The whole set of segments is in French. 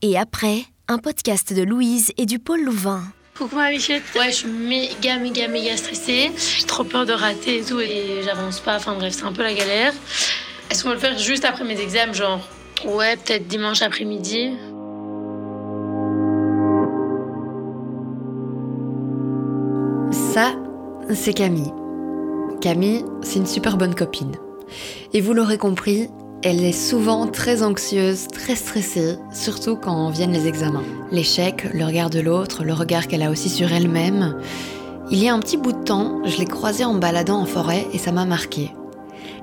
Et après, un podcast de Louise et du Pôle Louvain. Coucou ma bichette. Ouais, je suis méga, méga, méga stressée. J'ai trop peur de rater et tout et j'avance pas. Enfin bref, c'est un peu la galère. Est-ce qu'on va le faire juste après mes examens, genre? Ouais, peut-être dimanche après-midi. Ça, c'est Camille. Camille, c'est une super bonne copine. Et vous l'aurez compris, elle est souvent très anxieuse, très stressée, surtout quand viennent les examens. L'échec, le regard de l'autre, le regard qu'elle a aussi sur elle-même. Il y a un petit bout de temps, je l'ai croisée en baladant en forêt et ça m'a marqué.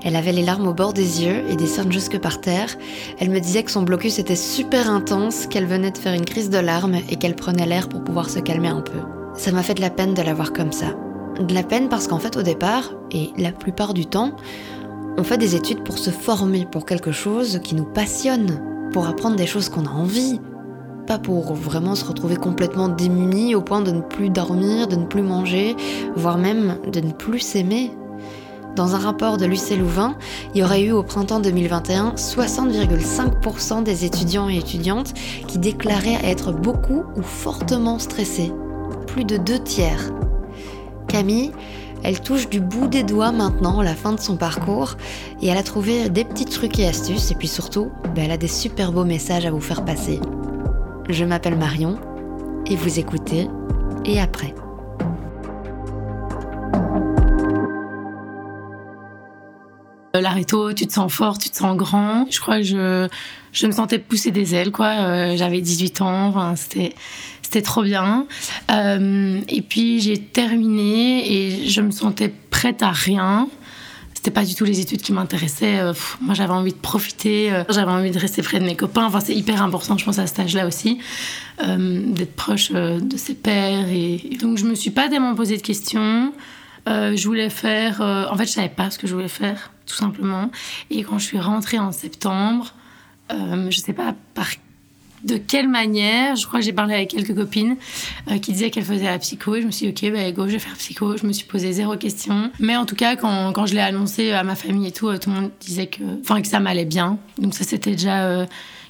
Elle avait les larmes au bord des yeux et des cernes jusque par terre. Elle me disait que son blocus était super intense, qu'elle venait de faire une crise de larmes et qu'elle prenait l'air pour pouvoir se calmer un peu. Ça m'a fait de la peine de la voir comme ça. De la peine parce qu'en fait au départ, et la plupart du temps, on fait des études pour se former pour quelque chose qui nous passionne, pour apprendre des choses qu'on a envie, pas pour vraiment se retrouver complètement démuni au point de ne plus dormir, de ne plus manger, voire même de ne plus s'aimer. Dans un rapport de l'UC Louvain, il y aurait eu au printemps 2021 60,5% des étudiants et étudiantes qui déclaraient être beaucoup ou fortement stressés. Plus de deux tiers. Camille, elle touche du bout des doigts maintenant la fin de son parcours et elle a trouvé des petits trucs et astuces et puis surtout, ben, elle a des super beaux messages à vous faire passer. Je m'appelle Marion et vous écoutez et après. L'aréto, tu te sens fort, tu te sens grand. Je crois que je, je me sentais pousser des ailes, quoi. Euh, j'avais 18 ans, enfin, c'était, c'était trop bien. Euh, et puis j'ai terminé et je me sentais prête à rien. C'était pas du tout les études qui m'intéressaient. Euh, moi, j'avais envie de profiter, j'avais envie de rester près de mes copains. Enfin, c'est hyper important, je pense, à cet âge-là aussi, d'être proche de ses pères. Et, donc, je me suis pas tellement posé de questions. je voulais faire. en fait, je savais pas ce que je voulais faire tout simplement. Et quand je suis rentrée en septembre, euh, je sais pas par de quelle manière, je crois que j'ai parlé avec quelques copines euh, qui disaient qu'elles faisaient la psycho et je me suis dit ok bah go je vais faire psycho, je me suis posé zéro question. Mais en tout cas quand, quand je l'ai annoncé à ma famille et tout, euh, tout le monde disait que, que ça m'allait bien. Donc ça c'était déjà euh,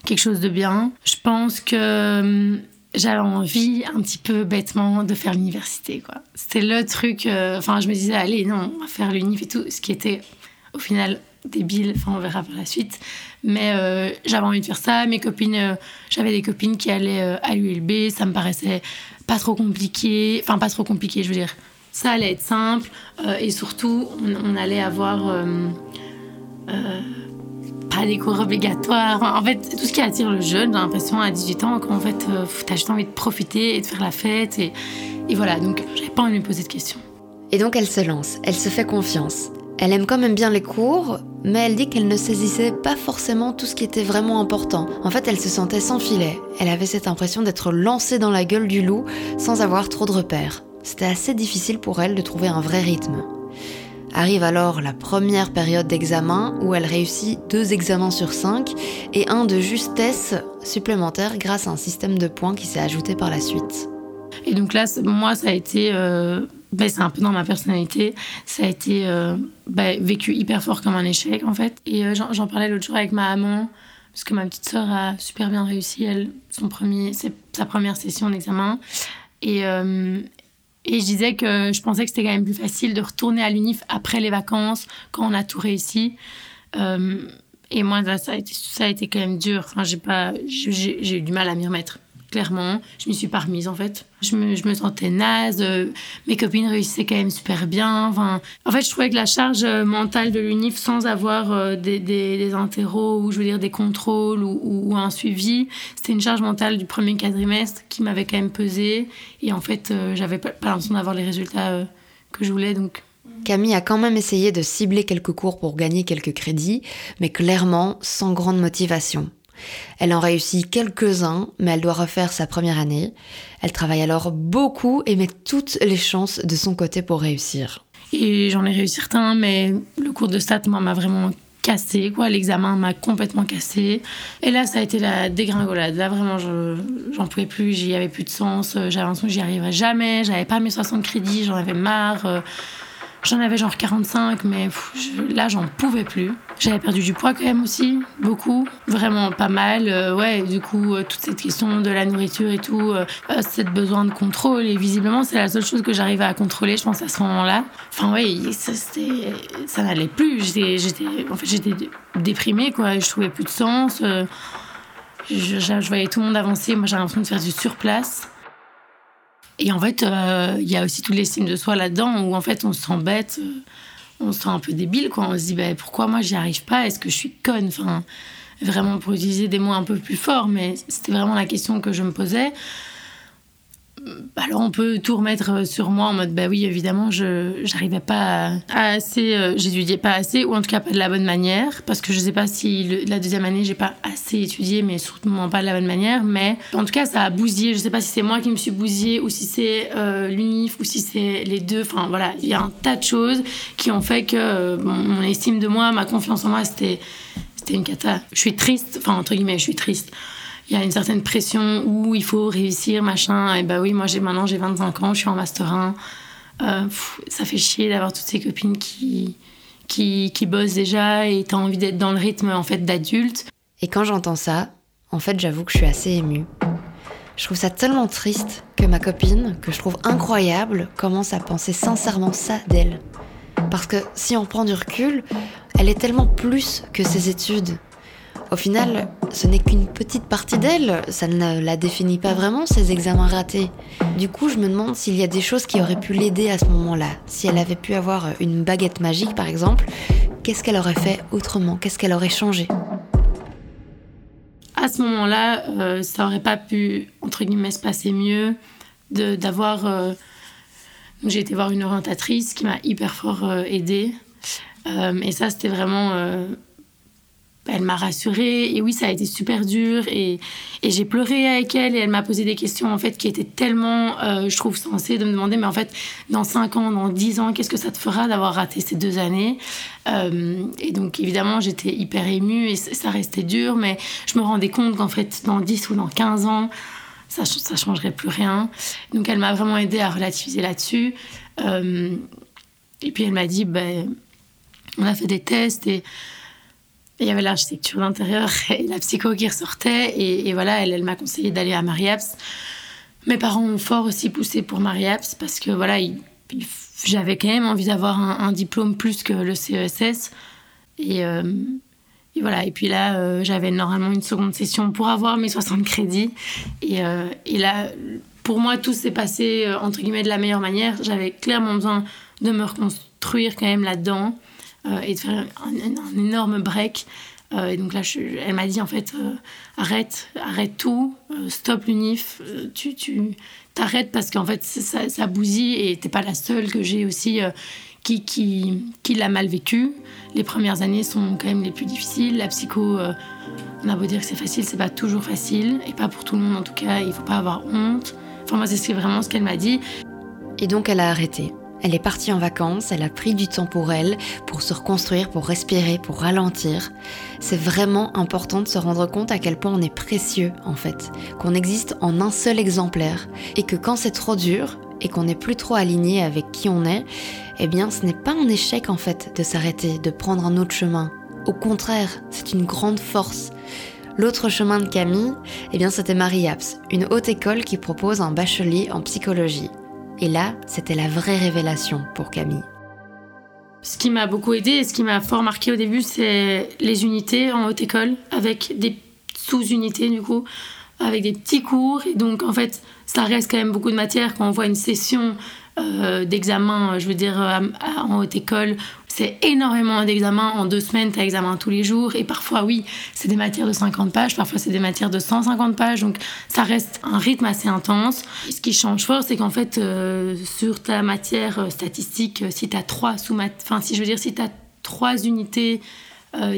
quelque chose de bien. Je pense que j'avais envie un petit peu bêtement de faire l'université quoi. C'était le truc, enfin je me disais allez non on va faire l'unif et tout, ce qui était au final débile, enfin on verra par la suite. Mais euh, j'avais envie de faire ça. Mes copines, euh, j'avais des copines qui allaient euh, à l'ULB, ça me paraissait pas trop compliqué. Enfin, pas trop compliqué, je veux dire. Ça allait être simple. et surtout, on, allait avoir pas des cours obligatoires. En fait, tout ce qui attire le jeune, j'ai l'impression, à 18 ans, qu'en fait, t'as juste envie de profiter et de faire la fête. Et, voilà, donc j'avais pas envie de me poser de questions. Et donc elle se lance, elle se fait confiance. Elle aime quand même bien les cours, mais elle dit qu'elle ne saisissait pas forcément tout ce qui était vraiment important. En fait, elle se sentait sans filet. Elle avait cette impression d'être lancée dans la gueule du loup sans avoir trop de repères. C'était assez difficile pour elle de trouver un vrai rythme. Arrive alors la première période d'examen où elle réussit deux examens sur cinq et un de justesse supplémentaire grâce à un système de points qui s'est ajouté par la suite. Et donc là, moi, ça a été euh, ben, c'est un peu dans ma personnalité. Ça a été euh, ben, vécu hyper fort comme un échec, en fait. Et euh, j'en parlais l'autre jour avec ma maman, parce que ma petite sœur a super bien réussi, elle, son premier, sa première session d'examen. Et, euh, et je disais que je pensais que c'était quand même plus facile de retourner à l'UNIF après les vacances, quand on a tout réussi. et moi, ça a, été, ça a été quand même dur. Enfin, j'ai j'ai eu du mal à m'y remettre clairement. Je m'y suis pas remise, en fait. Je me, je me sentais naze. Euh, mes copines réussissaient quand même super bien. Enfin, en fait, je trouvais que la charge euh, mentale de l'UNIF, sans avoir euh, des, des, des interros ou je veux dire des contrôles ou, un suivi, c'était une charge mentale du premier quadrimestre qui m'avait quand même pesé. Et en fait, j'avais pas, pas l'impression d'avoir les résultats que je voulais. Donc, Camille a quand même essayé de cibler quelques cours pour gagner quelques crédits, mais clairement sans grande motivation. Elle en réussit quelques-uns, mais elle doit refaire sa première année. Elle travaille alors beaucoup et met toutes les chances de son côté pour réussir. Et j'en ai réussi certains, mais le cours de stats m'a vraiment cassé, quoi. L'examen m'a complètement cassé. Et là, ça a été la dégringolade. Là, vraiment, j'en pouvais plus, j'y avais plus de sens. J'avais l'impression que j'y arriverais jamais. J'avais pas mes 60 crédits, j'en avais marre. J'en avais genre 45, mais là, j'en pouvais plus. J'avais perdu du poids quand même aussi, beaucoup, vraiment pas mal. Euh, ouais, du coup, euh, toute cette question de la nourriture et tout, euh, cette besoin de contrôle, et visiblement, c'est la seule chose que j'arrivais à contrôler, je pense, à ce moment-là. Enfin, ouais, ça, ça n'allait plus. J'étais, en fait, j'étais déprimée, quoi. Je trouvais plus de sens. Je, je, voyais tout le monde avancer. Moi, j'avais l'impression de faire du surplace. Et en fait, euh, il y a aussi toute l'estime de soi là-dedans où en fait on se sent bête, euh, on se sent un peu débile, quoi. On se dit, bah, pourquoi moi j'y arrive pas? Est-ce que je suis conne? Enfin, vraiment pour utiliser des mots un peu plus forts, mais c'était vraiment la question que je me posais alors on peut tout remettre euh, sur moi en mode bah oui évidemment je j'arrivais pas à, assez euh, j'étudiais pas assez ou en tout cas pas de la bonne manière parce que je sais pas si la deuxième année j'ai pas assez étudié mais surtout pas de la bonne manière mais en tout cas ça a bousillé. Je sais pas si c'est moi qui me suis bousillé ou si c'est euh, l'unif ou si c'est les deux. Enfin voilà il y a un tas de choses qui ont fait que mon, estime de moi ma confiance en moi c'était c'était une cata. Je suis triste enfin entre guillemets je suis triste il y a une certaine pression où il faut réussir, machin. Et bah oui, moi j'ai maintenant j'ai 25 ans, je suis en master 1. Euh, ça fait chier d'avoir toutes ces copines qui, qui, qui bossent déjà et t'as envie d'être dans le rythme en fait d'adulte. Et quand j'entends ça, en fait j'avoue que je suis assez émue. Je trouve ça tellement triste que ma copine, que je trouve incroyable, commence à penser sincèrement ça d'elle. Parce que si on prend du recul, elle est tellement plus que ses études. Au final, ce n'est qu'une petite partie d'elle, ça ne la définit pas vraiment, ces examens ratés. Du coup, je me demande s'il y a des choses qui auraient pu l'aider à ce moment-là. Si elle avait pu avoir une baguette magique, par exemple, qu'est-ce qu'elle aurait fait autrement? Qu'est-ce qu'elle aurait changé? À ce moment-là, euh, ça aurait pas pu, entre guillemets, se passer mieux d'avoir... Euh, j'ai été voir une orientatrice qui m'a hyper fort euh, aidée. et ça, c'était vraiment elle m'a rassurée. Et oui ça a été super dur. Et, et j'ai pleuré avec elle. Et elle m'a posé des questions en fait qui étaient tellement euh, je trouve sensées de me demander mais en fait dans 5 ans dans 10 ans qu'est-ce que ça te fera d'avoir raté ces deux années? Euh, et donc évidemment j'étais hyper émue et ça restait dur. Mais je me rendais compte qu'en fait dans 10 ou dans 15 ans ça ça changerait plus rien. Donc elle m'a vraiment aidé à relativiser là-dessus. Euh, et puis elle m'a dit ben on a fait des tests et il y avait l'architecture d'intérieur et la psycho qui ressortait. Et, voilà, elle, elle m'a conseillé d'aller à Mariaps. Mes parents ont fort aussi poussé pour Mariaps parce que voilà, j'avais quand même envie d'avoir un, diplôme plus que le CESS. Et, euh, et voilà, et puis là, euh, j'avais normalement une seconde session pour avoir mes 60 crédits. Et, euh, et là, pour moi, tout s'est passé entre guillemets de la meilleure manière. J'avais clairement besoin de me reconstruire quand même là-dedans. Euh, et de faire un, énorme break. Euh, et donc là, elle m'a dit en fait, euh, arrête, arrête tout, stop l'unif, tu, tu t'arrêtes parce qu'en fait ça, ça, bousille et t'es pas la seule que j'ai aussi qui, qui, qui l'a mal vécu. Les premières années sont quand même les plus difficiles. La psycho, on a beau dire que c'est facile, c'est pas toujours facile et pas pour tout le monde en tout cas. Il faut pas avoir honte. Enfin moi c'est vraiment ce qu'elle m'a dit. Et donc elle a arrêté. Elle est partie en vacances, elle a pris du temps pour elle, pour se reconstruire, pour respirer, pour ralentir. C'est vraiment important de se rendre compte à quel point on est précieux en fait, qu'on existe en un seul exemplaire et que quand c'est trop dur et qu'on n'est plus trop aligné avec qui on est, eh bien ce n'est pas un échec en fait de s'arrêter, de prendre un autre chemin. Au contraire, c'est une grande force. L'autre chemin de Camille, eh bien c'était Marie Apps, une haute école qui propose un bachelier en psychologie. Et là, c'était la vraie révélation pour Camille. Ce qui m'a beaucoup aidé et ce qui m'a fort marqué au début, c'est les unités en haute école, avec des sous-unités du coup, avec des petits cours. Et donc, en fait, ça reste quand même beaucoup de matière quand on voit une session euh, d'examen, je veux dire, euh, en haute école. C'est énormément d'examens. En deux semaines, tu as examen tous les jours. Et parfois, oui, c'est des matières de 50 pages. Parfois, c'est des matières de 150 pages. Donc, ça reste un rythme assez intense. ce qui change fort, c'est qu'en fait, euh, sur ta matière statistique, si tu as trois sous Enfin, si je veux dire, si trois unités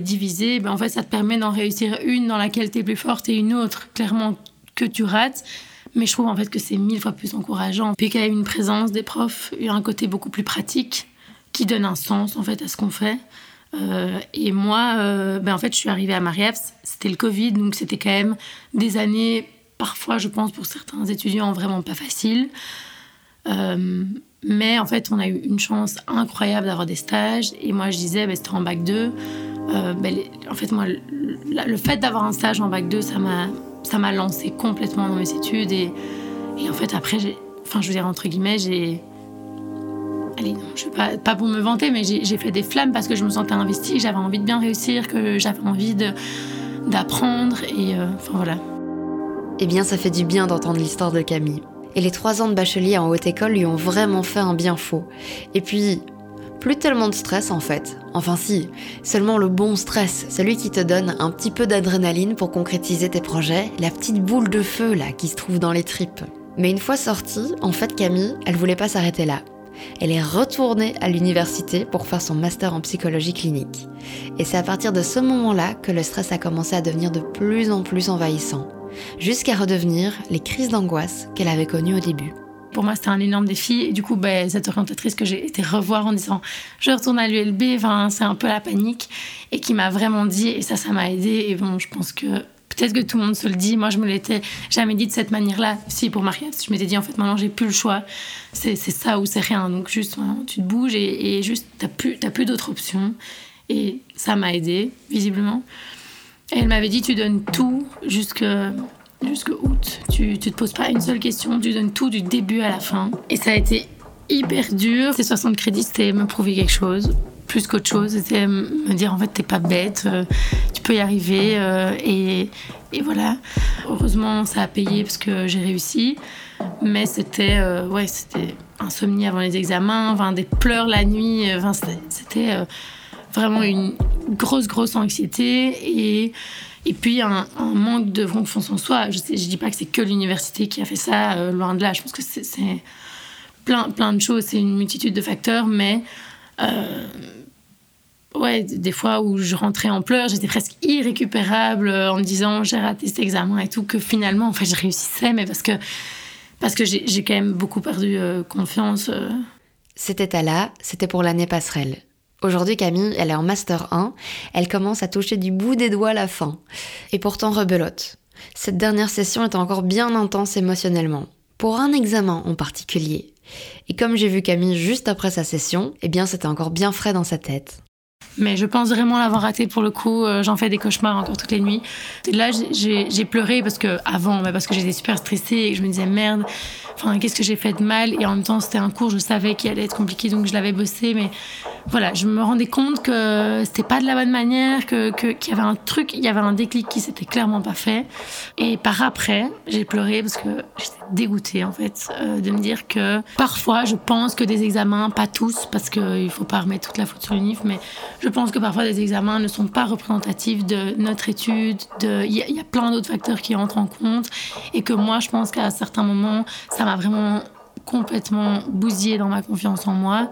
divisées, ben, en fait, ça te permet d'en réussir une dans laquelle tu es plus forte et une autre, clairement, que tu rates. Mais je trouve en fait que c'est mille fois plus encourageant. Puis qu'il y a une présence des profs, il y a un côté beaucoup plus pratique qui donne un sens en fait à ce qu'on fait. Euh, et moi, euh, ben en fait, je suis arrivée à Mariefs, c'était le Covid, donc c'était quand même des années, parfois, je pense, pour certains étudiants, vraiment pas faciles. Euh, Mais en fait, on a eu une chance incroyable d'avoir des stages. Et moi, je disais, bah, c'était en bac 2. Euh, ben, en fait, moi, le, fait d'avoir un stage en bac 2, ça m'a, ça lancé complètement dans mes études. Et, en fait, après, enfin, je veux dire, entre guillemets, j'ai. Allez, non, je pas, pas pour me vanter, mais j'ai, fait des flammes parce que je me sentais investie, j'avais envie de bien réussir, que j'avais envie d'apprendre. Et euh, enfin, voilà. Eh bien, ça fait du bien d'entendre l'histoire de Camille. Et les trois ans de bachelier en haute école lui ont vraiment fait un bien faux. Et puis, plus tellement de stress en fait. Enfin si, seulement le bon stress, celui qui te donne un petit peu d'adrénaline pour concrétiser tes projets, la petite boule de feu là qui se trouve dans les tripes. Mais une fois sortie, en fait Camille, elle voulait pas s'arrêter là. Elle est retournée à l'université pour faire son master en psychologie clinique. Et c'est à partir de ce moment-là que le stress a commencé à devenir de plus en plus envahissant, jusqu'à redevenir les crises d'angoisse qu'elle avait connues au début pour moi, c'était un énorme défi. Et du coup, ben, cette orientatrice que j'ai été revoir en disant je retourne à l'ULB, c'est un peu la panique, et qui m'a vraiment dit, et ça, ça m'a aidé. Et bon, je pense que peut-être que tout le monde se le dit. Moi, je me l'étais jamais dit de cette manière-là. Si, pour Mariette, je m'étais dit, en fait, maintenant, j'ai plus le choix. C'est ça ou c'est rien. Donc, juste, tu te bouges et, juste, t'as plus, plus d'autres options. Et ça m'a aidé, visiblement. Et elle m'avait dit, tu donnes tout jusqu'à jusqu'au août. Tu, tu te poses pas une seule question, tu donnes tout du début à la fin. Et ça a été hyper dur. Ces 60 crédits, c'était me prouver quelque chose. Plus qu'autre chose, c'était me dire en fait, t'es pas bête, euh, tu peux y arriver. Euh, et, et, voilà. Heureusement, ça a payé parce que j'ai réussi. Mais c'était euh, ouais, c'était insomnie avant les examens, enfin, des pleurs la nuit. Enfin, c'était vraiment une grosse, grosse anxiété. Et et puis un, manque de confiance en soi. Je ne dis pas que c'est que l'université qui a fait ça, loin de là. Je pense que c'est plein, plein de choses, c'est une multitude de facteurs, mais euh, ouais, des fois où je rentrais en pleurs, j'étais presque irrécupérable euh, en me disant j'ai raté cet examen et tout, que finalement, en fait, je réussissais, mais parce que, parce que j'ai quand même beaucoup perdu confiance. C'était à là, c'était pour l'année passerelle. Aujourd'hui, Camille, elle est en Master 1, elle commence à toucher du bout des doigts la fin. Et pourtant rebelote. Cette dernière session est encore bien intense émotionnellement, pour un examen en particulier. Et comme j'ai vu Camille juste après sa session, eh bien c'était encore bien frais dans sa tête. Mais je pense vraiment l'avoir raté pour le coup. Euh, j'en fais des cauchemars encore toutes les nuits. Et là, j'ai pleuré parce que avant, parce que j'étais super stressée et que je me disais merde, enfin qu'est-ce que j'ai fait de mal? Et en même temps, c'était un cours, je savais qu'il allait être compliqué, donc je l'avais bossé. Mais voilà, je me rendais compte que c'était pas de la bonne manière, que qu'il y avait un truc, il y avait un déclic qui s'était clairement pas fait. Et par après, j'ai pleuré parce que dégoûtée en fait euh, de me dire que parfois, je pense que des examens, pas tous, parce qu'il faut pas remettre toute la faute sur l'UNIF, mais je pense que parfois des examens ne sont pas représentatifs de notre étude. Il y, a plein d'autres facteurs qui entrent en compte et que moi, je pense qu'à certains moments, ça m'a vraiment complètement bousillé dans ma confiance en moi.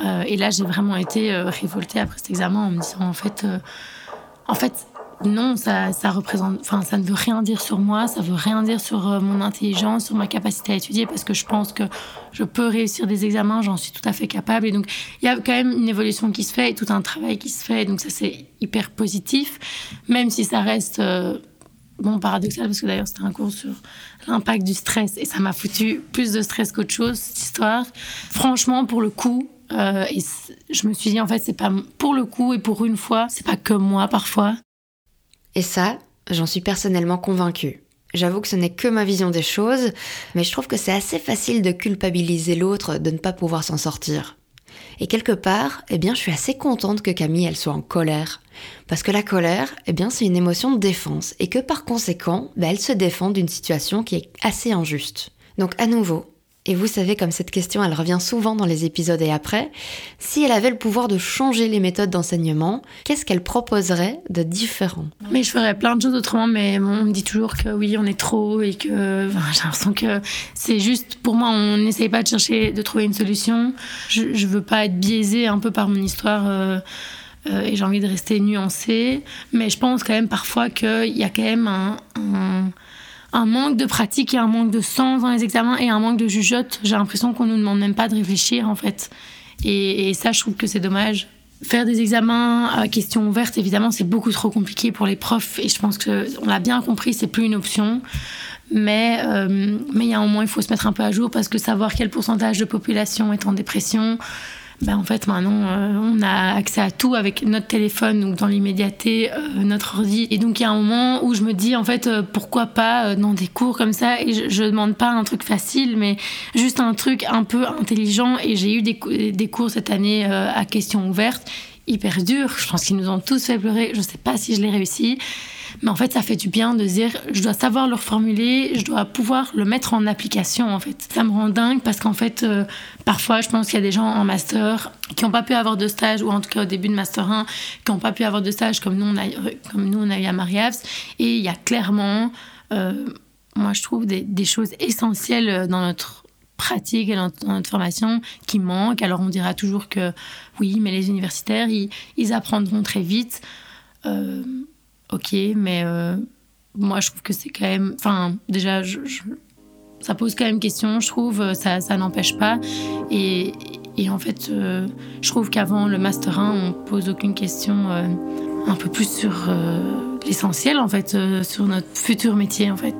Euh, et là, j'ai vraiment été euh, révoltée après cet examen en me disant, en fait, en fait, non, ça, ça représente, enfin, ça ne veut rien dire sur moi, ça veut rien dire sur mon intelligence, sur ma capacité à étudier, parce que je pense que je peux réussir des examens, j'en suis tout à fait capable. Et donc, il y a quand même une évolution qui se fait et tout un travail qui se fait. Donc, ça, c'est hyper positif, même si ça reste bon, paradoxal, parce que d'ailleurs, c'était un cours sur l'impact du stress et ça m'a foutu plus de stress qu'autre chose, cette histoire. Franchement, pour le coup, euh, et je me suis dit, en fait, c'est pas pour le coup et pour une fois, c'est pas comme moi parfois. Et ça, j'en suis personnellement convaincue. J'avoue que ce n'est que ma vision des choses, mais je trouve que c'est assez facile de culpabiliser l'autre de ne pas pouvoir s'en sortir. Et quelque part, eh bien, je suis assez contente que Camille, elle soit en colère. Parce que la colère, eh bien, c'est une émotion de défense, et que par conséquent, bah, elle se défend d'une situation qui est assez injuste. Donc à nouveau, et vous savez, comme cette question, elle revient souvent dans les épisodes et après, si elle avait le pouvoir de changer les méthodes d'enseignement, qu'est-ce qu'elle proposerait de différent? Mais je ferais plein de choses autrement, mais on me dit toujours que oui, on est trop et que j'ai l'impression que c'est juste, pour moi, on n'essaye pas de chercher, de trouver une solution. Je, ne veux pas être biaisée un peu par mon histoire. Euh, euh, et j'ai envie de rester nuancée, mais je pense quand même parfois qu'il y a quand même un un manque de pratique et un manque de sens dans les examens et un manque de jugeote. J'ai l'impression qu'on nous demande même pas de réfléchir en fait. Et, ça, je trouve que c'est dommage. Faire des examens à questions ouvertes, évidemment, c'est beaucoup trop compliqué pour les profs et je pense que on l'a bien compris, c'est plus une option. Mais euh, mais il y a un moment, il faut se mettre un peu à jour parce que savoir quel pourcentage de population est en dépression, ben en fait maintenant euh, on a accès à tout avec notre téléphone donc dans l'immédiateté euh, notre ordi. Et donc il y a un moment où je me dis en fait euh, pourquoi pas dans des cours comme ça? Et je, je demande pas un truc facile mais juste un truc un peu intelligent. Et j'ai eu des, des cours cette année à questions ouvertes hyper durs je pense qu'ils nous ont tous fait pleurer je sais pas si je l'ai réussi mais en fait, ça fait du bien de dire, je dois savoir le reformuler, je dois pouvoir le mettre en application, en fait. Ça me rend dingue parce qu'en fait, euh, parfois, je pense qu'il y a des gens en master qui n'ont pas pu avoir de stage, ou en tout cas au début de master 1, qui n'ont pas pu avoir de stage comme nous, on a, comme nous, on a eu à Mariavs. Et il y a clairement, euh, moi, je trouve des choses essentielles dans notre pratique et notre formation qui manquent. Alors on dira toujours que oui, mais les universitaires, ils, apprendront très vite. Euh, ok, mais euh, moi je trouve que c'est quand même. Enfin, déjà, ça pose quand même question, je trouve, ça, ça n'empêche pas. Et, en fait, euh, je trouve qu'avant le Master 1, on pose aucune question euh, un peu plus sur l'essentiel, en fait, sur notre futur métier, en fait.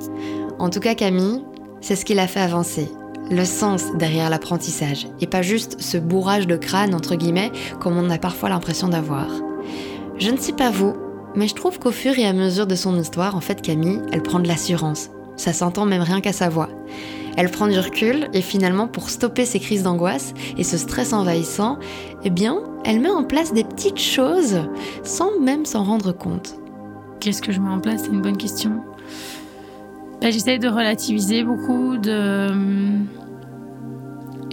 En tout cas, Camille, c'est ce qui l'a fait avancer. Le sens derrière l'apprentissage, et pas juste ce bourrage de crâne, entre guillemets, comme on a parfois l'impression d'avoir. Je ne sais pas vous, mais je trouve qu'au fur et à mesure de son histoire, en fait, Camille, elle prend de l'assurance. Ça s'entend même rien qu'à sa voix. Elle prend du recul et finalement, pour stopper ses crises d'angoisse et ce stress envahissant, eh bien, elle met en place des petites choses sans même s'en rendre compte. Qu'est-ce que je mets en place? C'est une bonne question. Ben, J'essaie de relativiser beaucoup, de.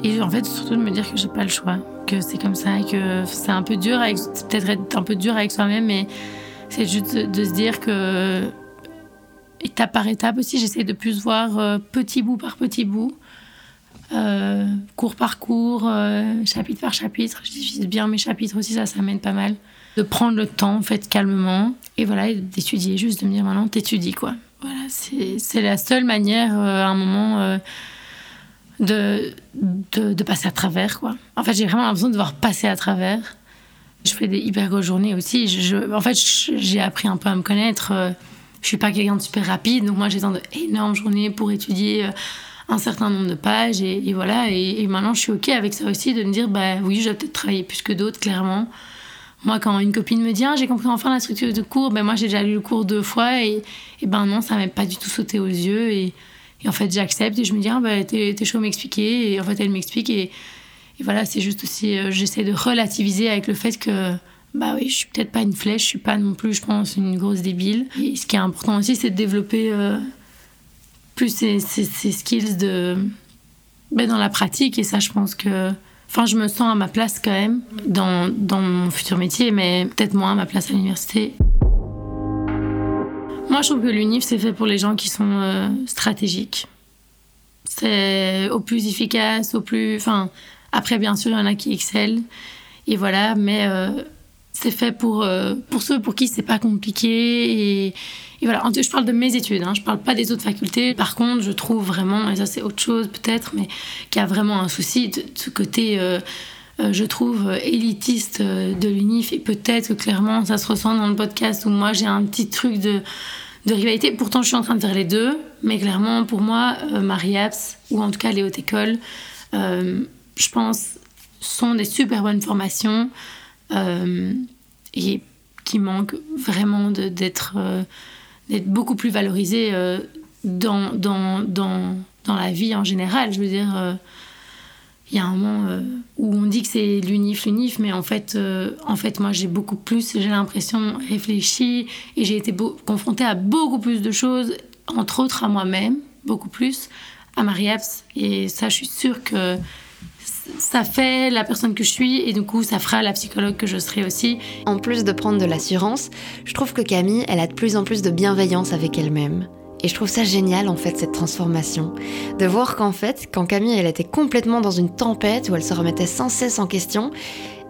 Et en fait, surtout de me dire que j'ai pas le choix, que c'est comme ça, et que c'est un peu dur, avec... peut-être être un peu dur avec soi-même, mais c'est juste de, se dire que étape par étape aussi, j'essaie de plus voir euh, petit bout par petit bout, euh, cours par cours, euh, chapitre par chapitre. Je divise bien mes chapitres aussi, ça, ça pas mal. De prendre le temps, en fait, calmement, et voilà, d'étudier, juste de me dire maintenant, t'étudies quoi. Voilà, c'est la seule manière à un moment de, de, de, passer à travers quoi. En fait, j'ai vraiment l'impression de devoir passer à travers je fais des hyper grosses journées aussi. En fait, j'ai appris un peu à me connaître. Euh, je suis pas quelqu'un de super rapide, donc moi j'ai d'énormes journées pour étudier euh, un certain nombre de pages et, voilà. Et, maintenant je suis ok avec ça aussi de me dire bah oui, je vais peut-être travailler plus que d'autres, clairement. Moi, quand une copine me dit ah, j'ai compris enfin la structure de cours, ben moi j'ai déjà lu le cours deux fois et, ben non, ça m'a pas du tout sauté aux yeux et, en fait j'accepte et je me dis ah bah t'es chaud m'expliquer et en fait elle m'explique et voilà, c'est juste aussi, euh, j'essaie de relativiser avec le fait que, bah oui, je suis peut-être pas une flèche, je suis pas non plus, je pense, une grosse débile. Et ce qui est important aussi, c'est de développer euh, plus ces, ces, skills de, ben, dans la pratique. Et ça, je pense que. Enfin, je me sens à ma place quand même dans, dans mon futur métier, mais peut-être moins à ma place à l'université. Moi, je trouve que l'UNIF, c'est fait pour les gens qui sont euh, stratégiques. C'est au plus efficace, au plus. Enfin, après, bien sûr, il y en a qui excellent. Et voilà, mais euh, c'est fait pour, euh, pour ceux pour qui c'est pas compliqué. Et, voilà, je parle de mes études, hein, je parle pas des autres facultés. Par contre, je trouve vraiment, et ça c'est autre chose peut-être, mais qu'il y a vraiment un souci de, ce côté. Euh, je trouve élitiste de l'UNIF et peut-être que clairement ça se ressent dans le podcast où moi j'ai un petit truc de, de rivalité. Pourtant, je suis en train de faire les deux, mais clairement, pour moi, Marie Apps, ou en tout cas les hautes écoles, je pense, sont des super bonnes formations euh, et qui manquent vraiment d'être euh, d'être beaucoup plus valorisées euh, dans, dans, dans, dans, la vie en général. Je veux dire, il y a un moment où on dit que c'est l'unif, l'unif, mais en fait, en fait moi j'ai beaucoup plus, j'ai l'impression, réfléchi et j'ai été confrontée à beaucoup plus de choses, entre autres à moi-même, beaucoup plus, à Marie-Eps. Et ça, je suis sûre que ça fait la personne que je suis et du coup ça fera la psychologue que je serai aussi. En plus de prendre de l'assurance, je trouve que Camille, elle a de plus en plus de bienveillance avec elle-même. Et je trouve ça génial en fait cette transformation. De voir qu'en fait, quand Camille elle était complètement dans une tempête où elle se remettait sans cesse en question,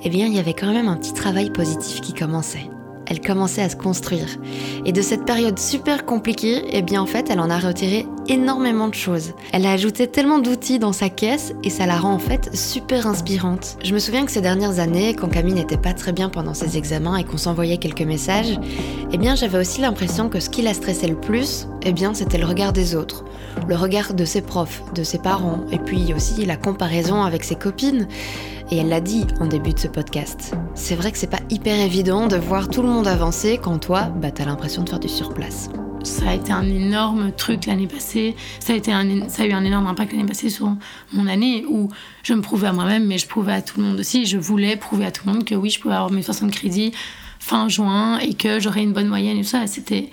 eh bien il y avait quand même un petit travail positif qui commençait elle commençait à se construire. Et de cette période super compliquée, eh bien en fait, elle en a retiré énormément de choses. Elle a ajouté tellement d'outils dans sa caisse et ça la rend en fait super inspirante. Je me souviens que ces dernières années, quand Camille n'était pas très bien pendant ses examens et qu'on s'envoyait quelques messages, eh bien j'avais aussi l'impression que ce qui la stressait le plus, eh bien c'était le regard des autres, le regard de ses profs, de ses parents, et puis aussi la comparaison avec ses copines. Et elle l'a dit en début de ce podcast. C'est vrai que c'est pas hyper évident de voir tout le monde avancer quand toi, bah t'as l'impression de faire du surplace. Ça a été un énorme truc l'année passée. Ça a, été un, ça a eu un énorme impact l'année passée sur mon année où je me prouvais à moi-même, mais je prouvais à tout le monde aussi. Je voulais prouver à tout le monde que oui, je pouvais avoir mes 60 crédits fin juin et que j'aurais une bonne moyenne et tout ça. C'était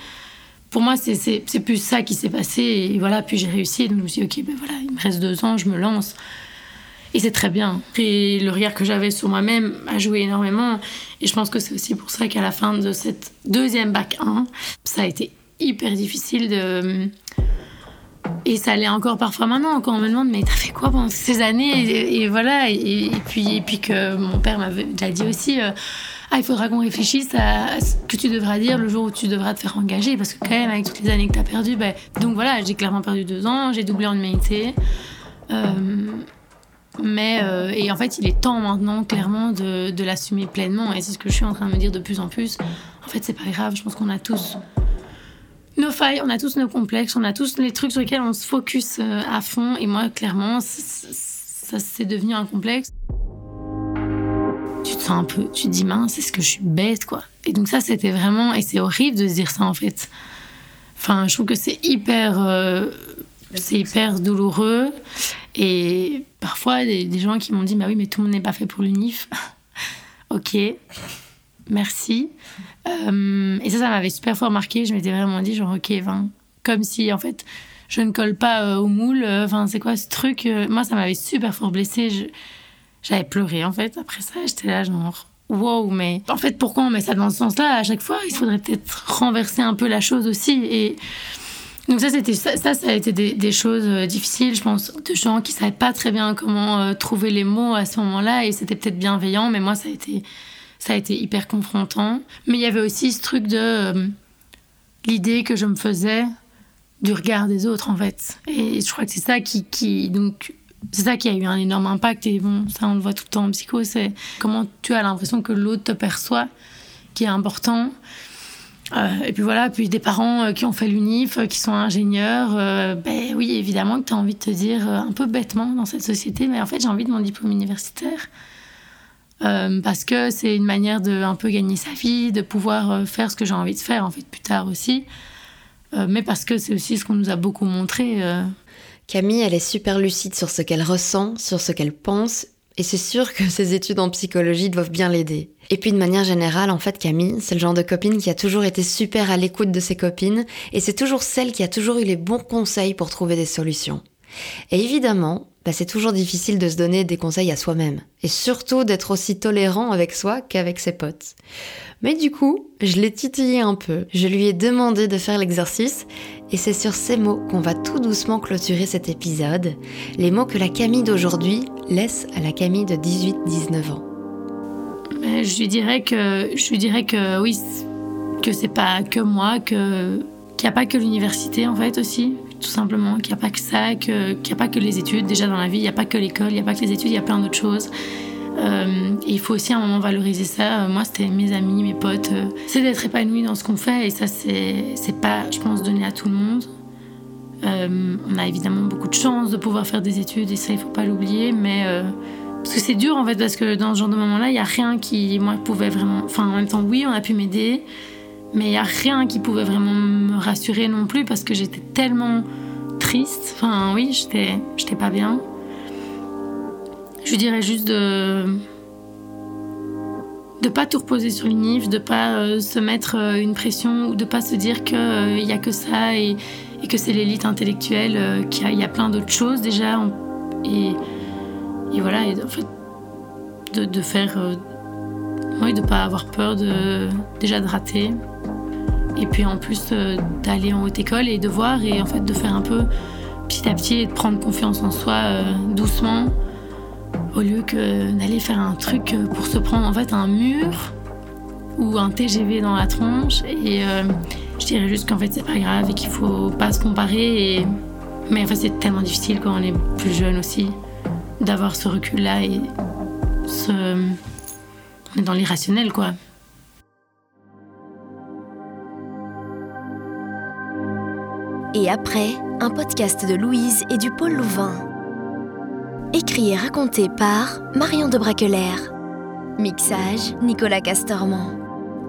pour moi, c'est plus ça qui s'est passé. Et voilà, puis j'ai réussi. Donc je me suis dit, ok, ben voilà, il me reste deux ans, je me lance. Et c'est très bien. Et le regard que j'avais sur moi-même a joué énormément. Et je pense que c'est aussi pour ça qu'à la fin de cette deuxième bac 1, ça a été hyper difficile de. Et ça l'est encore parfois maintenant, quand on me demande, mais t'as fait quoi pendant ces années? Et, voilà. Et, puis, et puis que mon père m'avait déjà dit aussi. Euh, ah, il faudra qu'on réfléchisse à, ce que tu devras dire le jour où tu devras te faire engager. Parce que, quand même, avec toutes les années que tu as perdues, ben... donc voilà, j'ai clairement perdu deux ans, j'ai doublé en humanité. Euh, mais, euh, et en fait, il est temps maintenant, clairement, de, de l'assumer pleinement. Et c'est ce que je suis en train de me dire de plus en plus. En fait, c'est pas grave, je pense qu'on a tous nos failles, on a tous nos complexes, on a tous les trucs sur lesquels on se focus euh, à fond. Et moi, clairement, ça c'est devenu un complexe tu te sens un peu, tu te dis mince, est-ce que je suis bête quoi? Et donc ça c'était vraiment, et c'est horrible de se dire ça en fait. Enfin, je trouve que c'est hyper, euh, c'est hyper douloureux. Et parfois, des gens qui m'ont dit, bah oui, mais tout le monde n'est pas fait pour l'UNIF. ok, merci. Euh, et ça, ça m'avait super fort marqué. Je m'étais vraiment dit, genre, ok, comme si en fait, je ne colle pas euh, au moule. Enfin, c'est quoi ce truc Moi, ça m'avait super fort blessé. Je, j'avais pleuré en fait. Après ça, j'étais là genre wow, mais en fait, pourquoi on met ça dans ce sens-là? À chaque fois, il faudrait peut-être renverser un peu la chose aussi. Et donc ça, c'était ça, ça, a été des, choses euh, difficiles, je pense, de gens qui savaient pas très bien comment euh, trouver les mots à ce moment-là. Et c'était peut-être bienveillant, mais moi, ça a été ça a été hyper confrontant. Mais il y avait aussi ce truc de euh, l'idée que je me faisais du regard des autres en fait. Et je crois que c'est ça qui, qui donc c'est ça qui a eu un énorme impact. Et bon, ça, on le voit tout le temps en psycho, c'est comment tu as l'impression que l'autre te perçoit, qui est important. Euh, et puis voilà, puis des parents euh, qui ont fait l'UNIF, euh, qui sont ingénieurs, ben oui, évidemment que tu as envie de te dire un peu bêtement dans cette société, mais en fait, j'ai envie de mon diplôme universitaire. parce que c'est une manière de un peu gagner sa vie, de pouvoir faire ce que j'ai envie de faire en fait plus tard aussi. mais parce que c'est aussi ce qu'on nous a beaucoup montré Camille, elle est super lucide sur ce qu'elle ressent, sur ce qu'elle pense, et c'est sûr que ses études en psychologie doivent bien l'aider. Et puis de manière générale, en fait, Camille, c'est le genre de copine qui a toujours été super à l'écoute de ses copines, et c'est toujours celle qui a toujours eu les bons conseils pour trouver des solutions. Et évidemment, bah, c'est toujours difficile de se donner des conseils à soi-même, et surtout d'être aussi tolérant avec soi qu'avec ses potes. Mais du coup, je l'ai titillé un peu, je lui ai demandé de faire l'exercice, et c'est sur ces mots qu'on va tout doucement clôturer cet épisode, les mots que la Camille d'aujourd'hui laisse à la Camille de 18-19 ans. Je lui dirais que, je lui dirais que oui, que c'est pas que moi, que qu'il n'y a pas que l'université en fait aussi, tout simplement, qu'il n'y a pas que ça, qu'il n'y a pas que les études. Déjà dans la vie, il n'y a pas que l'école, il n'y a pas que les études, il y a plein d'autres choses. Euh, il faut aussi à un moment valoriser ça. Euh, moi, c'était mes amis, mes potes. Euh, c'est d'être épanoui dans ce qu'on fait et ça, c'est pas, je pense, donné à tout le monde. on a évidemment beaucoup de chance de pouvoir faire des études et ça, il faut pas l'oublier, mais parce que c'est dur en fait, parce que dans ce genre de moment-là, il n'y a rien qui, moi, pouvait vraiment. Enfin, en même temps, oui, on a pu m'aider, mais il n'y a rien qui pouvait vraiment me rassurer non plus parce que j'étais tellement triste. Enfin, oui, j'étais pas bien. Je dirais juste de de pas tout reposer sur l'UNIF, de pas euh, se mettre euh, une pression ou de pas se dire qu'il il euh, y a que ça et, que c'est l'élite intellectuelle, qu'il y, a plein d'autres choses déjà. et, et, voilà, et en fait, de, de faire. oui, de pas avoir peur de, déjà de rater. Et puis en plus d'aller en haute école et de voir et en fait de faire un peu petit à petit et de prendre confiance en soi doucement au lieu que d'aller faire un truc pour se prendre en fait un mur ou un TGV dans la tronche. Et euh, je dirais juste qu'en fait c'est pas grave et qu'il faut pas se comparer. Mais en fait c'est tellement difficile quand on est plus jeune aussi d'avoir ce recul là et ce... on est dans l'irrationnel quoi. et après, un podcast de Louise et du pôle Louvain. Écrit et raconté par Marion de Braquelaire. Mixage Nicolas Castormand.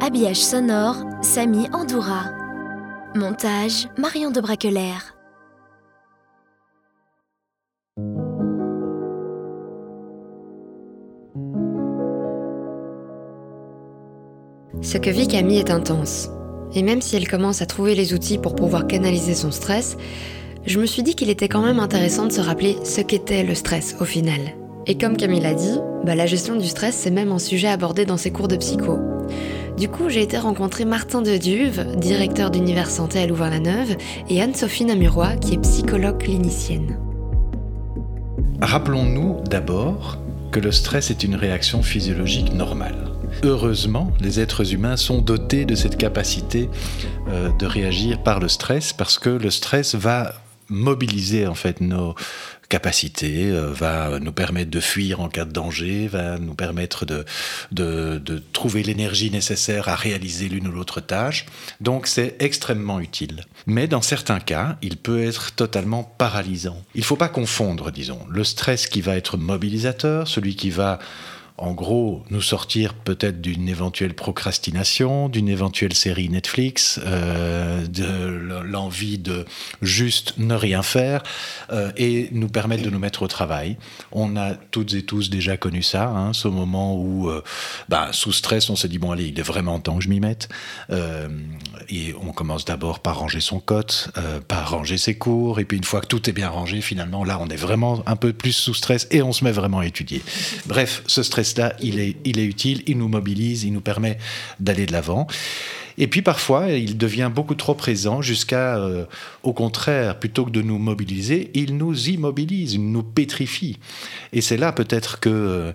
Habillage sonore Samy Andoura. Montage Marion de Braquelaire. Ce que vit Camille est intense. Et même si elle commence à trouver les outils pour pouvoir canaliser son stress, je me suis dit qu'il était quand même intéressant de se rappeler ce qu'était le stress au final. Et comme Camille l'a dit, bah, la gestion du stress, c'est même un sujet abordé dans ses cours de psycho. Du coup, j'ai été rencontrer Martin de Duve, directeur d'Univers Santé à Louvain-la-Neuve, et Anne-Sophie Namurois, qui est psychologue clinicienne. Rappelons-nous d'abord que le stress est une réaction physiologique normale. Heureusement, les êtres humains sont dotés de cette capacité euh, de réagir par le stress parce que le stress va mobiliser en fait nos capacités, euh, va nous permettre de fuir en cas de danger, va nous permettre de, de, de trouver l'énergie nécessaire à réaliser l'une ou l'autre tâche. Donc c'est extrêmement utile. Mais dans certains cas, il peut être totalement paralysant. Il ne faut pas confondre, disons, le stress qui va être mobilisateur, celui qui va en gros, nous sortir peut-être d'une éventuelle procrastination, d'une éventuelle série Netflix, euh, de l'envie de juste ne rien faire euh, et nous permettre de nous mettre au travail. On a toutes et tous déjà connu ça, hein, ce moment où, euh, bah, sous stress, on se dit bon allez, il est vraiment temps que je m'y mette. et on commence d'abord par ranger son cote, par ranger ses cours, et puis une fois que tout est bien rangé, finalement là, on est vraiment un peu plus sous stress et on se met vraiment à étudier. Bref, ce stress il est utile, il nous mobilise, il nous permet d'aller de l'avant. Et puis parfois, il devient beaucoup trop présent jusqu'à, euh, au contraire, plutôt que de nous mobiliser, il nous immobilise, il nous pétrifie. Et c'est là peut-être que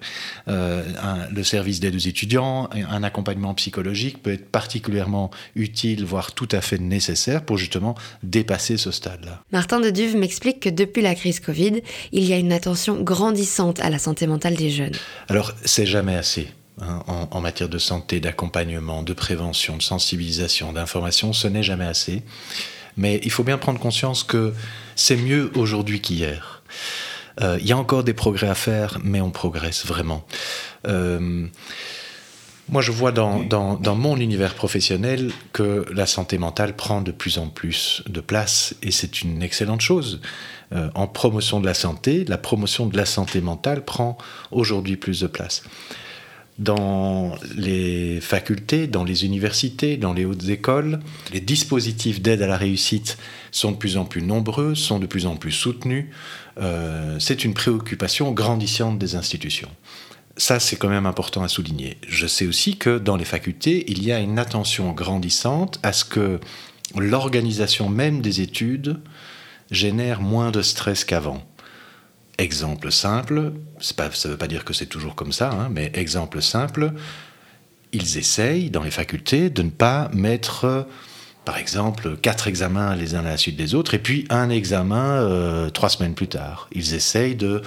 euh, le service d'aide aux étudiants, un accompagnement psychologique peut être particulièrement utile, voire tout à fait nécessaire pour justement dépasser ce stade-là. Martin de Duve m'explique que depuis la crise Covid, il y a une attention grandissante à la santé mentale des jeunes. Alors, c'est jamais assez. Hein, en, matière de santé, d'accompagnement, de prévention, de sensibilisation, d'information, ce n'est jamais assez. Mais il faut bien prendre conscience que c'est mieux aujourd'hui qu'hier. Euh, il y a encore des progrès à faire, mais on progresse vraiment. Euh, moi, je vois dans, dans, mon univers professionnel que la santé mentale prend de plus en plus de place, et c'est une excellente chose. Euh, en promotion de la santé, la promotion de la santé mentale prend aujourd'hui plus de place dans les facultés, dans les universités, dans les hautes écoles. Les dispositifs d'aide à la réussite sont de plus en plus nombreux, sont de plus en plus soutenus. Euh, c'est une préoccupation grandissante des institutions. Ça, c'est quand même important à souligner. Je sais aussi que dans les facultés, il y a une attention grandissante à ce que l'organisation même des études génère moins de stress qu'avant. Exemple simple, ça ne veut pas dire que c'est toujours comme ça, hein, mais exemple simple, ils essayent dans les facultés de ne pas mettre, par exemple, quatre examens les uns à la suite des autres, et puis un examen euh, trois semaines plus tard. Ils essayent de euh,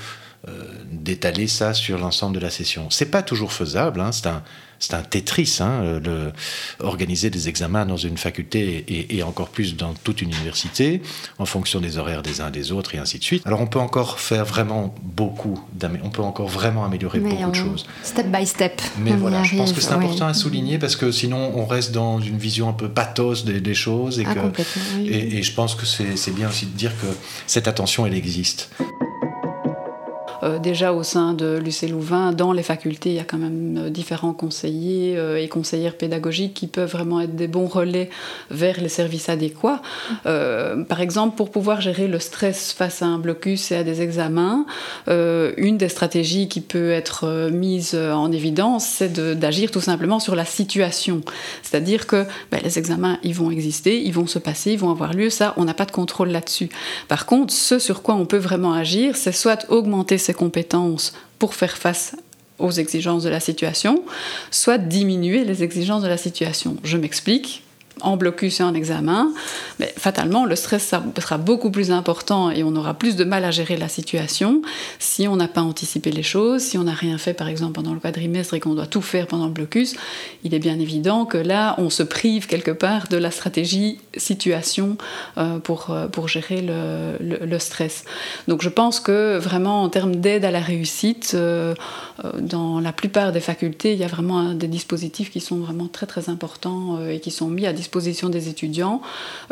d'étaler ça sur l'ensemble de la session. C'est pas toujours faisable, hein, c'est un c'est un Tetris, hein, le, organiser des examens dans une faculté et, encore plus dans toute une université, en fonction des horaires des uns des autres et ainsi de suite. Alors on peut encore faire vraiment beaucoup, on peut encore vraiment améliorer beaucoup de choses. Step by step. Mais voilà, je pense que c'est important à souligner parce que sinon on reste dans une vision un peu pathos des, choses et, ah, que, et, et je pense que c'est bien aussi de dire que cette attention elle existe. Euh, déjà au sein de l'UC Louvain, dans les facultés, il y a quand même euh, différents conseillers euh, et conseillères pédagogiques qui peuvent vraiment être des bons relais vers les services adéquats. par exemple, pour pouvoir gérer le stress face à un blocus et à des examens, une des stratégies qui peut être mise en évidence, c'est d'agir tout simplement sur la situation. C'est-à-dire que ben, les examens, ils vont exister, ils vont se passer, ils vont avoir lieu, ça, on n'a pas de contrôle là-dessus. Par contre, ce sur quoi on peut vraiment agir, c'est soit augmenter ses compétences pour faire face aux exigences de la situation, soit diminuer les exigences de la situation. Je m'explique. En blocus et en examen, mais fatalement, le stress sera beaucoup plus important et on aura plus de mal à gérer la situation si on n'a pas anticipé les choses, si on n'a rien fait, par exemple, pendant le quadrimestre et qu'on doit tout faire pendant le blocus. Il est bien évident que là, on se prive quelque part de la stratégie situation euh, pour, euh, pour gérer le, le, stress. Donc je pense que vraiment, en termes d'aide à la réussite, euh, dans la plupart des facultés, il y a vraiment des dispositifs qui sont vraiment très très importants et qui sont mis à disposition disposition des étudiants,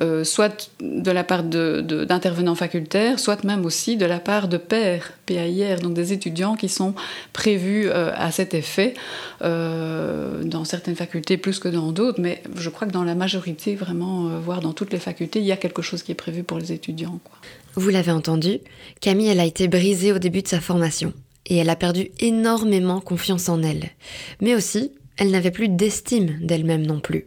euh, soit de la part d'intervenants facultaires, soit même aussi de la part de pairs, PAIR, donc des étudiants qui sont prévus euh, à cet effet, euh, dans certaines facultés plus que dans d'autres, mais je crois que dans la majorité, vraiment, voire dans toutes les facultés, il y a quelque chose qui est prévu pour les étudiants. Vous l'avez entendu, Camille, elle a été brisée au début de sa formation et elle a perdu énormément confiance en elle. Mais aussi, elle n'avait plus d'estime d'elle-même non plus.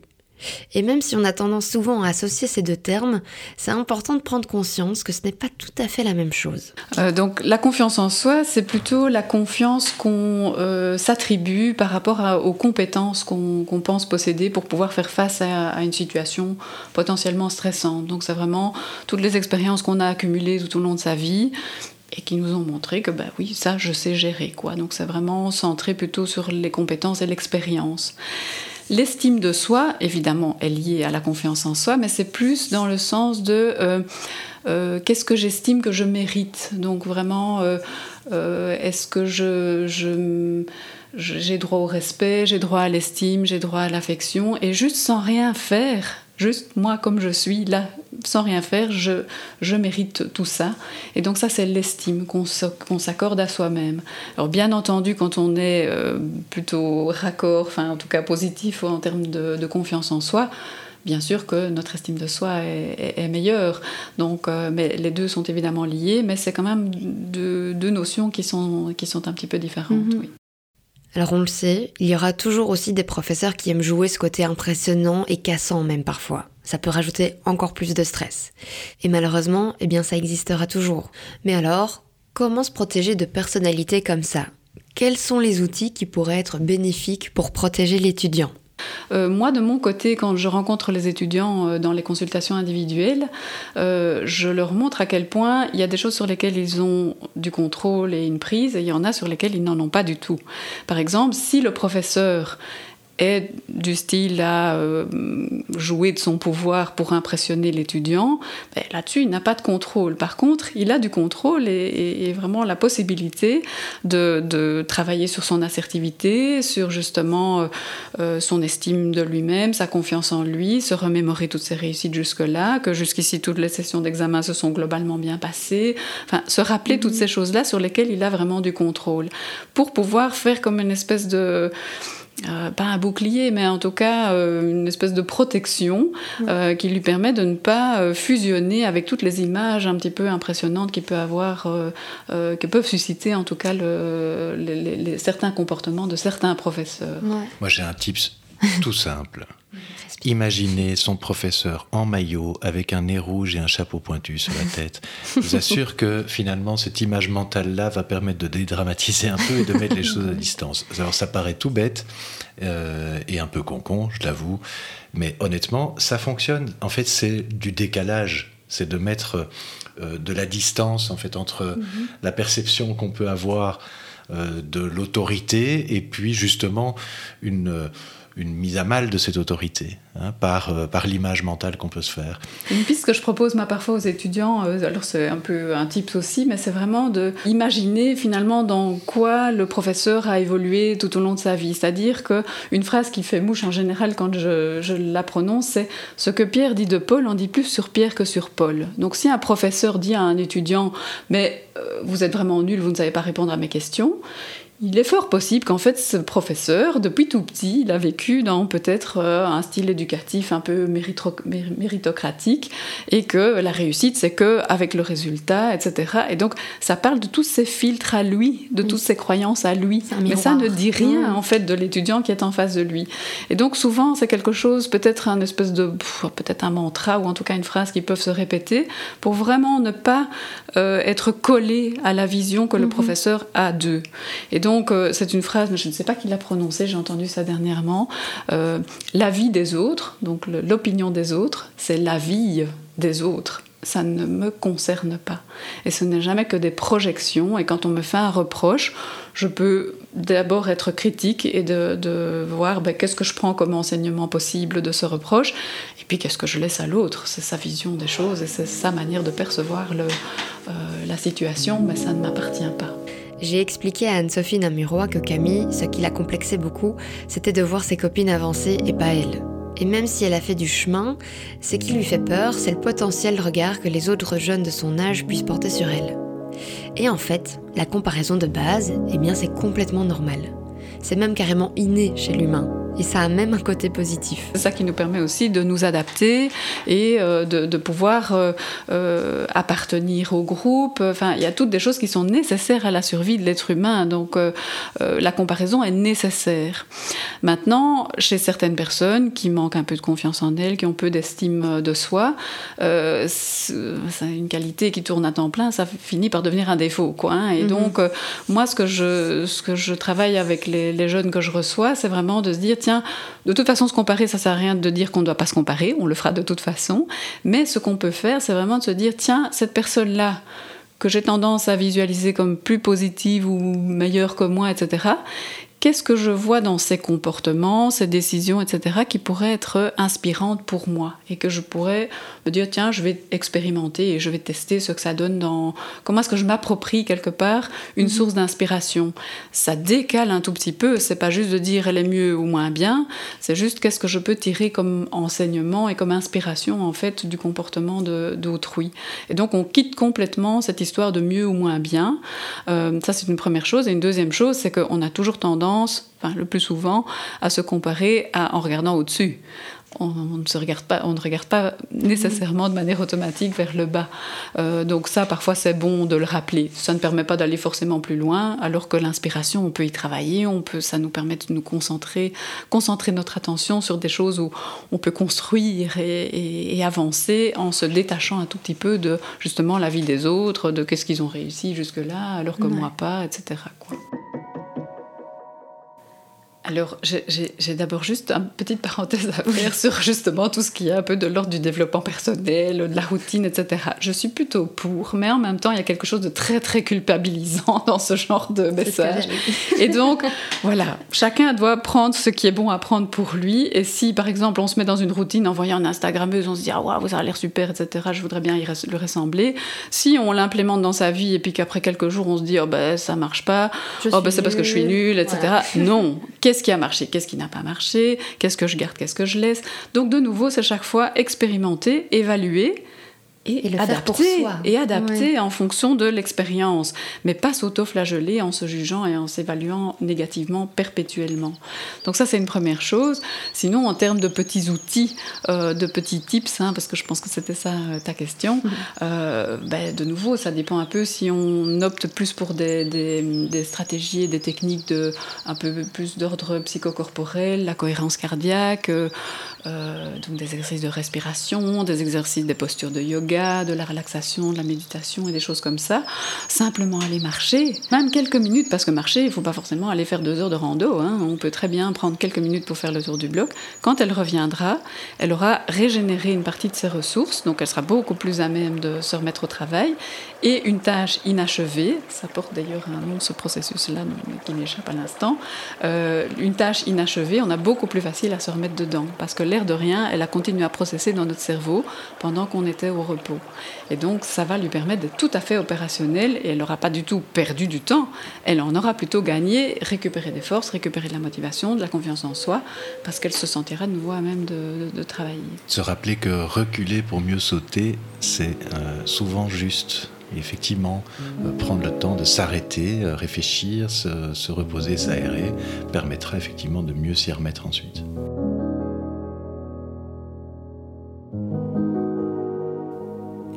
Et même si on a tendance souvent à associer ces deux termes, c'est important de prendre conscience que ce n'est pas tout à fait la même chose. Euh, donc la confiance en soi, c'est plutôt la confiance qu'on euh, s'attribue par rapport aux compétences qu'on pense posséder pour pouvoir faire face à, une situation potentiellement stressante. Donc c'est vraiment toutes les expériences qu'on a accumulées tout au long de sa vie et qui nous ont montré que bah oui, ça je sais gérer quoi. Donc c'est vraiment centré plutôt sur les compétences et l'expérience. L'estime de soi, évidemment, est liée à la confiance en soi, mais c'est plus dans le sens de euh, euh, qu'est-ce que j'estime que je mérite? Donc vraiment, euh, est-ce que je, j'ai droit au respect, j'ai droit à l'estime, j'ai droit à l'affection, et juste sans rien faire, juste moi comme je suis, là, sans rien faire, je, je mérite tout ça. Et donc ça, c'est l'estime qu'on s'accorde à soi-même. Alors bien entendu, quand on est euh, plutôt raccord, enfin en tout cas positif en termes de, confiance en soi, bien sûr que notre estime de soi est, meilleure. Donc, euh, mais les deux sont évidemment liés, mais c'est quand même deux, notions qui sont, qui sont un petit peu différentes. Mhm. oui. Alors on le sait, il y aura toujours aussi des professeurs qui aiment jouer ce côté impressionnant et cassant même parfois. Ça peut rajouter encore plus de stress. Et malheureusement, eh bien ça existera toujours. Mais alors, comment se protéger de personnalités comme ça? Quels sont les outils qui pourraient être bénéfiques pour protéger l'étudiant? Euh, moi, de mon côté, quand je rencontre les étudiants euh, dans les consultations individuelles, euh, je leur montre à quel point il y a des choses sur lesquelles ils ont du contrôle et une prise, et il y en a sur lesquelles ils n'en ont pas du tout. Par exemple, si le professeur est du style à euh, jouer de son pouvoir pour impressionner l'étudiant, ben, là-dessus, il n'a pas de contrôle. Par contre, il a du contrôle et, vraiment la possibilité de, travailler sur son assertivité, sur justement euh, euh, son estime de lui-même, sa confiance en lui, se remémorer toutes ses réussites jusque-là, que jusqu'ici, toutes les sessions d'examen se sont globalement bien passées. Enfin, se rappeler toutes mhm. ces choses-là sur lesquelles il a vraiment du contrôle, pour pouvoir faire comme une espèce de euh, pas un bouclier, mais en tout cas euh, une espèce de protection euh, qui lui permet de ne pas fusionner avec toutes les images un petit peu impressionnantes qu'il peut avoir, que peuvent susciter en tout cas les, certains comportements de certains professeurs. Moi j'ai un tips tout simple. Imaginez son professeur en maillot avec un nez rouge et un chapeau pointu sur la tête. Je vous assure que finalement cette image mentale-là va permettre de dédramatiser un peu et de mettre les choses à distance. Alors ça paraît tout bête euh, et un peu concon, je l'avoue, mais honnêtement ça fonctionne. En fait c'est du décalage, c'est de mettre euh, de la distance en fait entre mhm. la perception qu'on peut avoir euh, de l'autorité et puis justement une une mise à mal de cette autorité hein, par, euh, par l'image mentale qu'on peut se faire. Une piste que je propose moi parfois aux étudiants, euh, alors c'est un peu un tips aussi, mais c'est vraiment de imaginer finalement dans quoi le professeur a évolué tout au long de sa vie. C'est-à-dire que une phrase qui fait mouche en général quand je, je la prononce, c'est ce que Pierre dit de Paul, on dit plus sur Pierre que sur Paul. Donc si un professeur dit à un étudiant, mais euh, vous êtes vraiment nul, vous ne savez pas répondre à mes questions, il est fort possible qu'en fait ce professeur, depuis tout petit, il a vécu dans peut-être euh, un style éducatif un peu méritocratique et que la réussite c'est que avec le résultat, etc. Et donc ça parle de tous ces filtres à lui, de toutes ces croyances à lui. Mais ça ne dit rien en fait de l'étudiant qui est en face de lui. Et donc souvent c'est quelque chose, peut-être un espèce de, peut-être un mantra ou en tout cas une phrase qui peuvent se répéter pour vraiment ne pas euh, être collé à la vision que le mhm. professeur a d'eux. Et donc, euh, c'est une phrase, je ne sais pas qui l'a prononcée, j'ai entendu ça dernièrement. Euh, la vie des autres, donc l'opinion des autres, c'est la vie des autres ça ne me concerne pas. Et ce n'est jamais que des projections. Et quand on me fait un reproche, je peux d'abord être critique et de, voir ben, qu'est-ce que je prends comme enseignement possible de ce reproche, et puis qu'est-ce que je laisse à l'autre. C'est sa vision des choses et c'est sa manière de percevoir euh, la situation, mais ça ne m'appartient pas. J'ai expliqué à Anne-Sophie Namurois que Camille, ce qui la complexait beaucoup, c'était de voir ses copines avancer et pas elle. Et même si elle a fait du chemin, ce qui lui fait peur, c'est le potentiel regard que les autres jeunes de son âge puissent porter sur elle. Et en fait, la comparaison de base, eh bien c'est complètement normal. C'est même carrément inné chez l'humain. Et ça a même un côté positif. C'est ça qui nous permet aussi de nous adapter et euh, de, pouvoir euh, euh, appartenir au groupe. Enfin, il y a toutes des choses qui sont nécessaires à la survie de l'être humain. Donc, la comparaison est nécessaire. Maintenant, chez certaines personnes qui manquent un peu de confiance en elles, qui ont peu d'estime de soi, c'est une qualité qui tourne à temps plein, ça finit par devenir un défaut. Quoi, hein. Et mhm. donc, moi, ce que, je, ce que je travaille avec les, les jeunes que je reçois, c'est vraiment de se dire tiens, de toute façon, se comparer, ça sert à rien de dire qu'on ne doit pas se comparer, on le fera de toute façon. Mais ce qu'on peut faire, c'est vraiment de se dire, tiens, cette personne-là, que j'ai tendance à visualiser comme plus positive ou meilleure que moi, etc qu'est-ce que je vois dans ces comportements, ces décisions, etc., qui pourraient être inspirantes pour moi et que je pourrais me dire tiens, je vais expérimenter et je vais tester ce que ça donne dans comment est-ce que je m'approprie quelque part une mhm. source d'inspiration. Ça décale un tout petit peu, c'est pas juste de dire elle est mieux ou moins bien, c'est juste qu'est-ce que je peux tirer comme enseignement et comme inspiration en fait du comportement d'autrui. Et donc on quitte complètement cette histoire de mieux ou moins bien. Euh, ça c'est une première chose et une deuxième chose c'est qu'on a toujours tendance le plus souvent, à se comparer en regardant au-dessus. On, ne se regarde pas, on ne regarde pas nécessairement de manière automatique vers le bas. Euh, donc ça, parfois, c'est bon de le rappeler. Ça ne permet pas d'aller forcément plus loin, alors que l'inspiration, on peut y travailler, on peut, ça nous permet de nous concentrer, concentrer notre attention sur des choses où on peut construire et, avancer en se détachant un tout petit peu de justement la vie des autres, de qu'est-ce qu'ils ont réussi jusque-là, alors que moi pas, etc. Quoi. Alors, j'ai d'abord juste une petite parenthèse à faire sur justement tout ce qui est un peu de l'ordre du développement personnel, de la routine, etc. Je suis plutôt pour, mais en même temps, il y a quelque chose de très, très culpabilisant dans ce genre de message. Et donc, voilà, chacun doit prendre ce qui est bon à prendre pour lui. Et si, par exemple, on se met dans une routine en voyant une Instagrammeuse, on se dit, ah, waouh, ça a l'air super, etc., je voudrais bien y lui ressembler. Si on l'implémente dans sa vie et puis qu'après quelques jours, on se dit, oh, ben, ça marche pas, oh, ben, c'est parce que je suis nulle, etc. Non qu'est-ce qui a marché, qu'est-ce qui n'a pas marché, qu'est-ce que je garde, qu'est-ce que je laisse. Donc de nouveau, c'est chaque fois expérimenter, évaluer et, le adapter, pour soi. et adapter en fonction de l'expérience, mais pas s'auto-flageller en se jugeant et en s'évaluant négativement perpétuellement. Donc ça c'est une première chose. Sinon en termes de petits outils, euh, de petits tips, hein, parce que je pense que c'était ça euh, ta question, mhm. euh, ben, de nouveau ça dépend un peu si on opte plus pour des, des, des stratégies et des techniques de un peu plus d'ordre psychocorporel, la cohérence cardiaque, donc des exercices de respiration, des exercices des postures de yoga de la relaxation, de la méditation et des choses comme ça. Simplement aller marcher, même quelques minutes, parce que marcher, il ne faut pas forcément aller faire deux heures de rando. Hein. On peut très bien prendre quelques minutes pour faire le tour du bloc. Quand elle reviendra, elle aura régénéré une partie de ses ressources, donc elle sera beaucoup plus à même de se remettre au travail. Et une tâche inachevée, ça porte d'ailleurs un nom, ce processus-là, qui m'échappe à l'instant, euh, une tâche inachevée, on a beaucoup plus facile à se remettre dedans, parce que l'air de rien, elle a continué à processer dans notre cerveau pendant qu'on était au repos. Et donc, ça va lui permettre d'être tout à fait opérationnelle et elle n'aura pas du tout perdu du temps. Elle en aura plutôt gagné, récupéré des forces, récupéré de la motivation, de la confiance en soi, parce qu'elle se sentira de nouveau à même de, travailler. Se rappeler que reculer pour mieux sauter, c'est euh, souvent juste. effectivement, euh, prendre le temps de s'arrêter, euh, réfléchir, se, se reposer, s'aérer, permettra effectivement de mieux s'y remettre ensuite.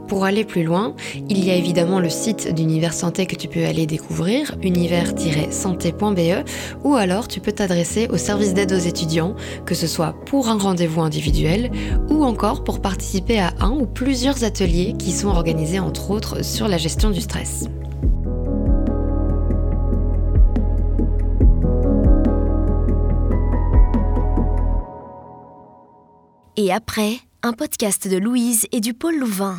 Pour aller plus loin, il y a évidemment le site d'Univers Santé que tu peux aller découvrir, univers-santé.be, ou alors tu peux t'adresser au service d'aide aux étudiants, que ce soit pour un rendez-vous individuel ou encore pour participer à un ou plusieurs ateliers qui sont organisés entre autres sur la gestion du stress. Et après, un podcast de Louise et du Paul Louvain.